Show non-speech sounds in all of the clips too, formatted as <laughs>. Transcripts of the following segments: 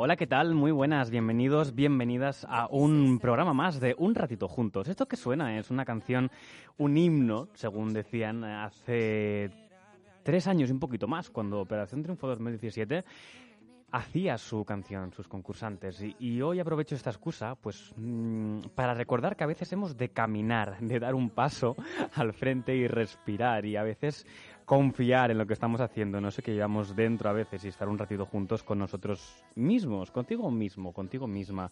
Hola, ¿qué tal? Muy buenas, bienvenidos, bienvenidas a un programa más de Un Ratito Juntos. Esto que suena es una canción, un himno, según decían hace tres años y un poquito más, cuando Operación Triunfo 2017 hacía su canción, sus concursantes. Y, hoy aprovecho esta excusa pues mm, para recordar que a veces hemos de caminar, de dar un paso al frente y respirar y a veces confiar en lo que estamos haciendo, no sé qué llevamos dentro a veces y estar un ratito juntos con nosotros mismos, contigo mismo, contigo misma.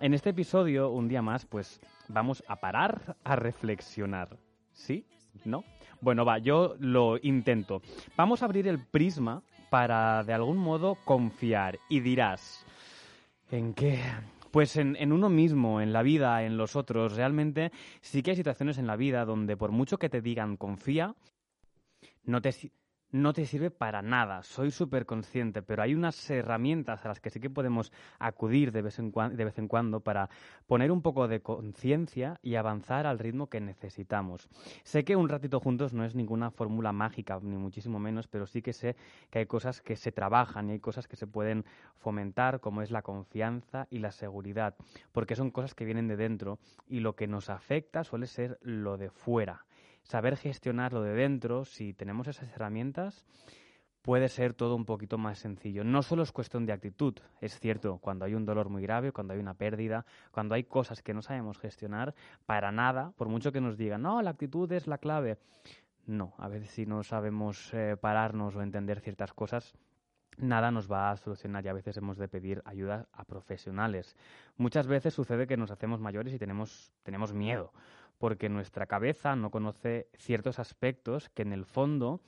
En este episodio, un día más, pues vamos a parar a reflexionar. ¿Sí? ¿No? Bueno, va, yo lo intento. Vamos a abrir el prisma para de algún modo confiar. Y dirás, ¿en qué? Pues en, en, uno mismo, en la vida, en los otros. Realmente sí que hay situaciones en la vida donde por mucho que te digan confía, no te no te sirve para nada. Soy súper consciente, pero hay unas herramientas a las que sí que podemos acudir de vez en, de vez en cuando para poner un poco de conciencia y avanzar al ritmo que necesitamos. Sé que un ratito juntos no es ninguna fórmula mágica, ni muchísimo menos, pero sí que sé que hay cosas que se trabajan y hay cosas que se pueden fomentar, como es la confianza y la seguridad, porque son cosas que vienen de dentro y lo que nos afecta suele ser lo de fuera saber gestionar lo de dentro, si tenemos esas herramientas, puede ser todo un poquito más sencillo. No solo es cuestión de actitud, es cierto, cuando hay un dolor muy grave, cuando hay una pérdida, cuando hay cosas que no sabemos gestionar, para nada, por mucho que nos digan, no, la actitud es la clave. No, a veces si no sabemos eh, pararnos o entender ciertas cosas, nada nos va a solucionar y a veces hemos de pedir ayuda a profesionales. Muchas veces sucede que nos hacemos mayores y tenemos, tenemos miedo porque nuestra cabeza no conoce ciertos aspectos que en el fondo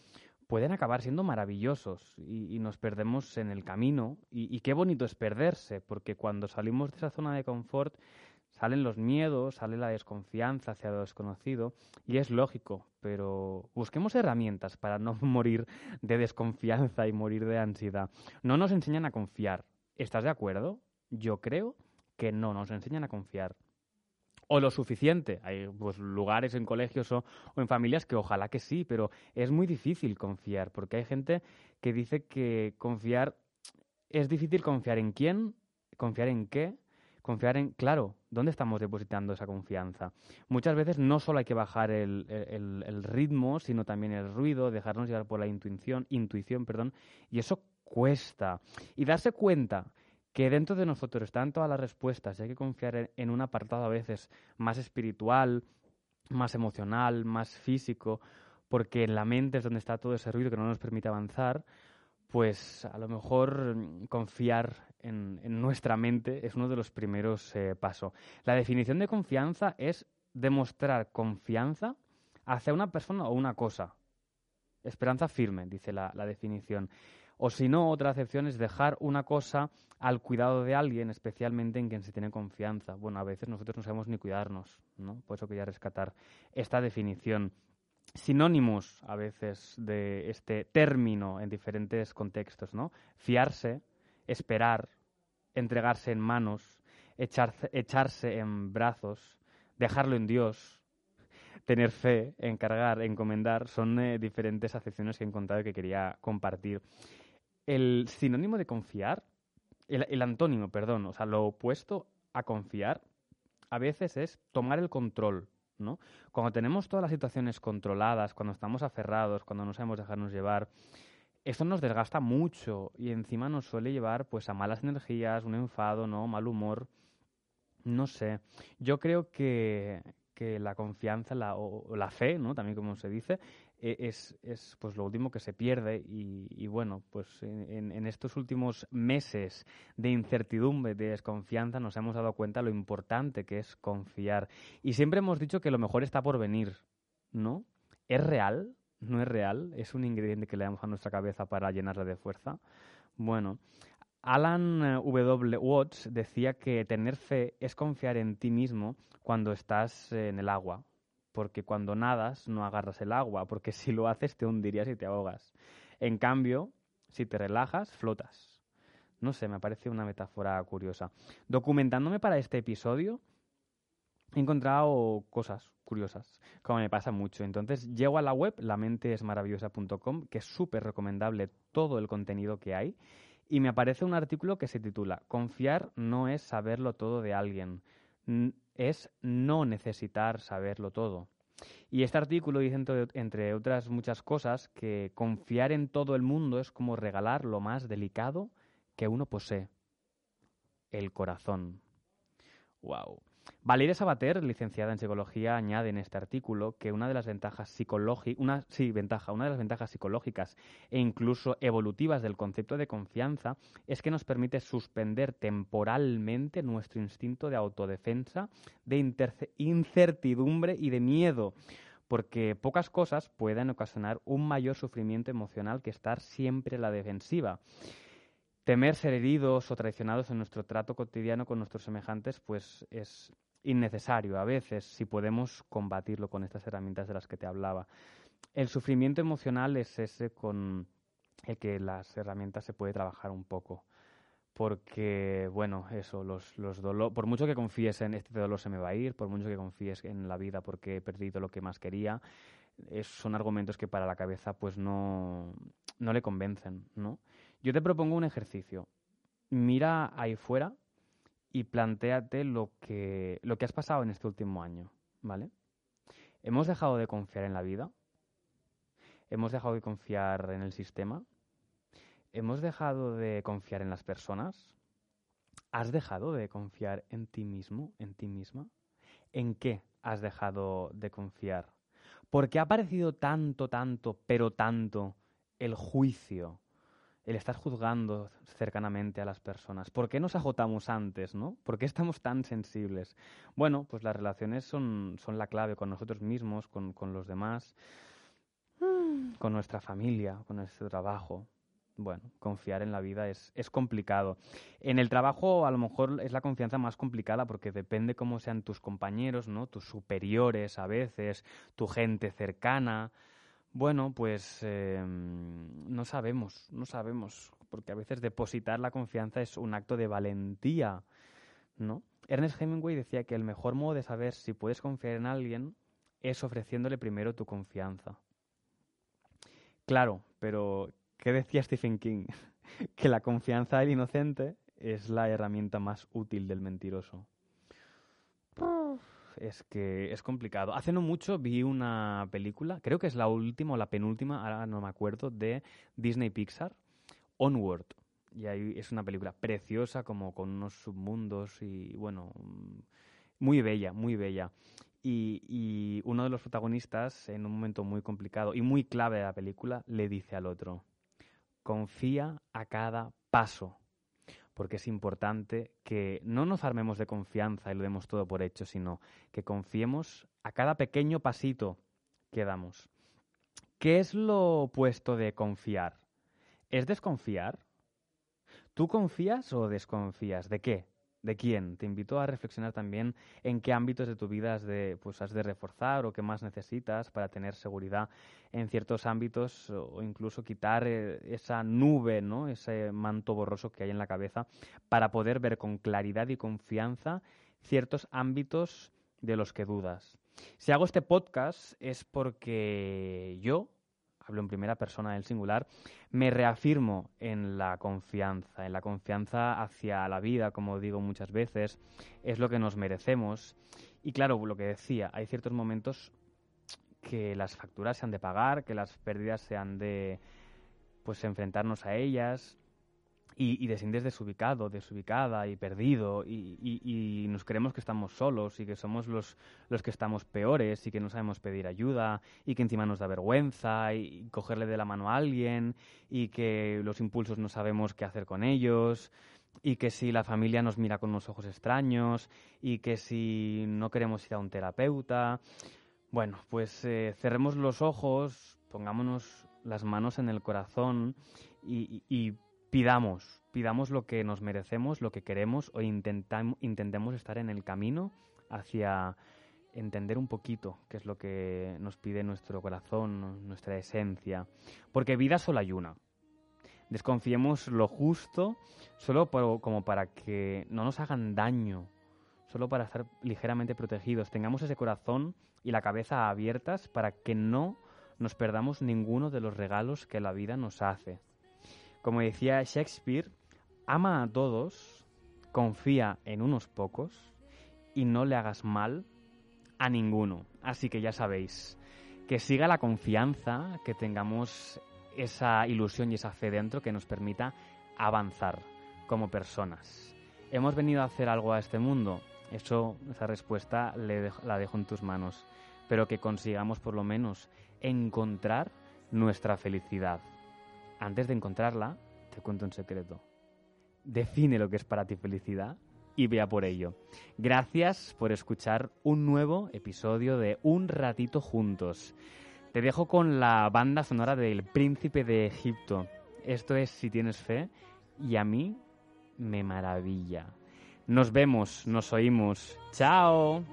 pueden acabar siendo maravillosos y, nos perdemos en el camino. Y, qué bonito es perderse, porque cuando salimos de esa zona de confort salen los miedos, sale la desconfianza hacia lo desconocido y es lógico, pero busquemos herramientas para no <laughs> morir de desconfianza y morir de ansiedad. No nos enseñan a confiar. ¿Estás de acuerdo? Yo creo que no nos enseñan a confiar o lo suficiente. Hay pues, lugares en colegios o, en familias que ojalá que sí, pero es muy difícil confiar, porque hay gente que dice que confiar es difícil confiar en quién, confiar en qué, confiar en, claro, ¿dónde estamos depositando esa confianza? Muchas veces no solo hay que bajar el, el ritmo, sino también el ruido, dejarnos llevar por la intuición, intuición, perdón, y eso cuesta. Y darse cuenta que dentro de nosotros están todas las respuestas y hay que confiar en un apartado a veces más espiritual, más emocional, más físico, porque en la mente es donde está todo ese ruido que no nos permite avanzar, pues a lo mejor mm, confiar en, nuestra mente es uno de los primeros eh, pasos. La definición de confianza es demostrar confianza hacia una persona o una cosa. Esperanza firme, dice la definición. O si no, otra acepción es dejar una cosa al cuidado de alguien, especialmente en quien se tiene confianza. Bueno, a veces nosotros no sabemos ni cuidarnos, ¿no? Por eso quería rescatar esta definición. Sinónimos a veces de este término en diferentes contextos, ¿no? Fiarse, esperar, entregarse en manos, echarse en brazos, dejarlo en Dios, tener fe, encargar, encomendar, son eh, diferentes acepciones que he encontrado y que quería compartir el sinónimo de confiar, el, antónimo, perdón, o sea, lo opuesto a confiar, a veces es tomar el control, ¿no? Cuando tenemos todas las situaciones controladas, cuando estamos aferrados, cuando no sabemos dejarnos llevar, eso nos desgasta mucho y encima nos suele llevar pues a malas energías, un enfado, ¿no? Mal humor. No sé. Yo creo que, que la confianza la, o, la fe, ¿no? También como se dice, e, es, es pues lo último que se pierde y, bueno, pues en, en, estos últimos meses de incertidumbre, de desconfianza, nos hemos dado cuenta lo importante que es confiar. Y siempre hemos dicho que lo mejor está por venir, ¿no? ¿Es real? ¿No es real? ¿Es un ingrediente que le damos a nuestra cabeza para llenarla de fuerza? Bueno, Alan eh, W. Watts decía que tener fe es confiar en ti mismo cuando estás en el agua, porque cuando nadas no agarras el agua, porque si lo haces te hundirías y te ahogas. En cambio, si te relajas, flotas. No sé, me parece una metáfora curiosa. Documentándome para este episodio, he encontrado cosas curiosas, como me pasa mucho. Entonces, llego a la web, lamentesmaravillosa.com, que es súper recomendable todo el contenido que hay. Y me aparece un artículo que se titula Confiar no es saberlo todo de alguien, es no necesitar saberlo todo. Y este artículo dice, entre, otras muchas cosas, que confiar en todo el mundo es como regalar lo más delicado que uno posee, el corazón. Wow. Valeria Sabater, licenciada en psicología, añade en este artículo que una de las ventajas psicológicas, sí, ventaja, una de las ventajas psicológicas e incluso evolutivas del concepto de confianza es que nos permite suspender temporalmente nuestro instinto de autodefensa, de incertidumbre y de miedo porque pocas cosas pueden ocasionar un mayor sufrimiento emocional que estar siempre en la defensiva. Temer ser heridos o traicionados en nuestro trato cotidiano con nuestros semejantes, pues es innecesario a veces si podemos combatirlo con estas herramientas de las que te hablaba. El sufrimiento emocional es ese con el que las herramientas se puede trabajar un poco. Porque, bueno, eso, los, los dolor, por mucho que confíes en este dolor se me va a ir, por mucho que confíes en la vida porque he perdido lo que más quería, son argumentos que para la cabeza pues no, no le convencen, ¿no? Yo te propongo un ejercicio. Mira ahí fuera y planteate lo que, lo que has pasado en este último año, ¿vale? ¿Hemos dejado de confiar en la vida? ¿Hemos dejado de confiar en el sistema? ¿Hemos dejado de confiar en las personas? ¿Has dejado de confiar en ti mismo, en ti misma? ¿En qué has dejado de confiar? ¿Por qué ha aparecido tanto, tanto, pero tanto el juicio, el estar juzgando cercanamente a las personas. ¿Por qué nos agotamos antes, no? ¿Por qué estamos tan sensibles? Bueno, pues las relaciones son, son la clave con nosotros mismos, con, con los demás, con nuestra familia, con nuestro trabajo. Bueno, confiar en la vida es, es complicado. En el trabajo a lo mejor es la confianza más complicada porque depende cómo sean tus compañeros, ¿no? Tus superiores a veces, tu gente cercana. Bueno, pues em, no sabemos, no sabemos, porque a veces depositar la confianza es un acto de valentía, ¿no? Ernest Hemingway decía que el mejor modo de saber si puedes confiar en alguien es ofreciéndole primero tu confianza. Claro, pero ¿qué decía Stephen King? <laughs> que la confianza del inocente es la herramienta más útil del mentiroso es que es complicado. Hace no mucho vi una película, creo que es la última o la penúltima, ahora no me acuerdo, de Disney Pixar, Onward. Y ahí es una película preciosa, como con unos submundos y, bueno, muy bella, muy bella. Y, y uno de los protagonistas, en un momento muy complicado y muy clave de la película, le dice al otro, confía a cada paso porque es importante que no nos armemos de confianza y lo demos todo por hecho, sino que confiemos a cada pequeño pasito que damos. ¿Qué es lo opuesto de confiar? ¿Es desconfiar? ¿Tú confías o desconfías? ¿De qué? ¿De quién? Te invito a reflexionar también en qué ámbitos de tu vida has de, pues, has de reforzar o qué más necesitas para tener seguridad en ciertos ámbitos o incluso quitar eh, esa nube, ¿no? ese manto borroso que hay en la cabeza para poder ver con claridad y confianza ciertos ámbitos de los que dudas. Si hago este podcast es porque yo, hablo en primera persona del singular, me reafirmo en la confianza, en la confianza hacia la vida, como digo muchas veces, es lo que nos merecemos. Y claro, lo que decía, hay ciertos momentos que las facturas se han de pagar, que las pérdidas se han de pues enfrentarnos a ellas, y, y te sientes desubicado, desubicada y perdido y, nos creemos que estamos solos y que somos los, los que estamos peores y que no sabemos pedir ayuda y que encima nos da vergüenza y, cogerle de la mano a alguien y que los impulsos no sabemos qué hacer con ellos y que si la familia nos mira con unos ojos extraños y que si no queremos ir a un terapeuta. Bueno, pues eh, cerremos los ojos, pongámonos las manos en el corazón y, y pidamos, pidamos lo que nos merecemos, lo que queremos o intentemos estar en el camino hacia entender un poquito qué es lo que nos pide nuestro corazón, nuestra esencia. Porque vida solo hay una. Desconfiemos lo justo solo como para que no nos hagan daño, solo para estar ligeramente protegidos. Tengamos ese corazón y la cabeza abiertas para que no nos perdamos ninguno de los regalos que la vida nos hace. Como decía Shakespeare, ama a todos, confía en unos pocos y no le hagas mal a ninguno. Así que ya sabéis, que siga la confianza, que tengamos esa ilusión y esa fe dentro que nos permita avanzar como personas. ¿Hemos venido a hacer algo a este mundo? Eso, esa respuesta la dejo en tus manos. Pero que consigamos por lo menos encontrar nuestra felicidad. Antes de encontrarla, te cuento un secreto. Define lo que es para ti felicidad y vea por ello. Gracias por escuchar un nuevo episodio de Un ratito juntos. Te dejo con la banda sonora del Príncipe de Egipto. Esto es Si tienes fe y a mí me maravilla. Nos vemos, nos oímos. Chao.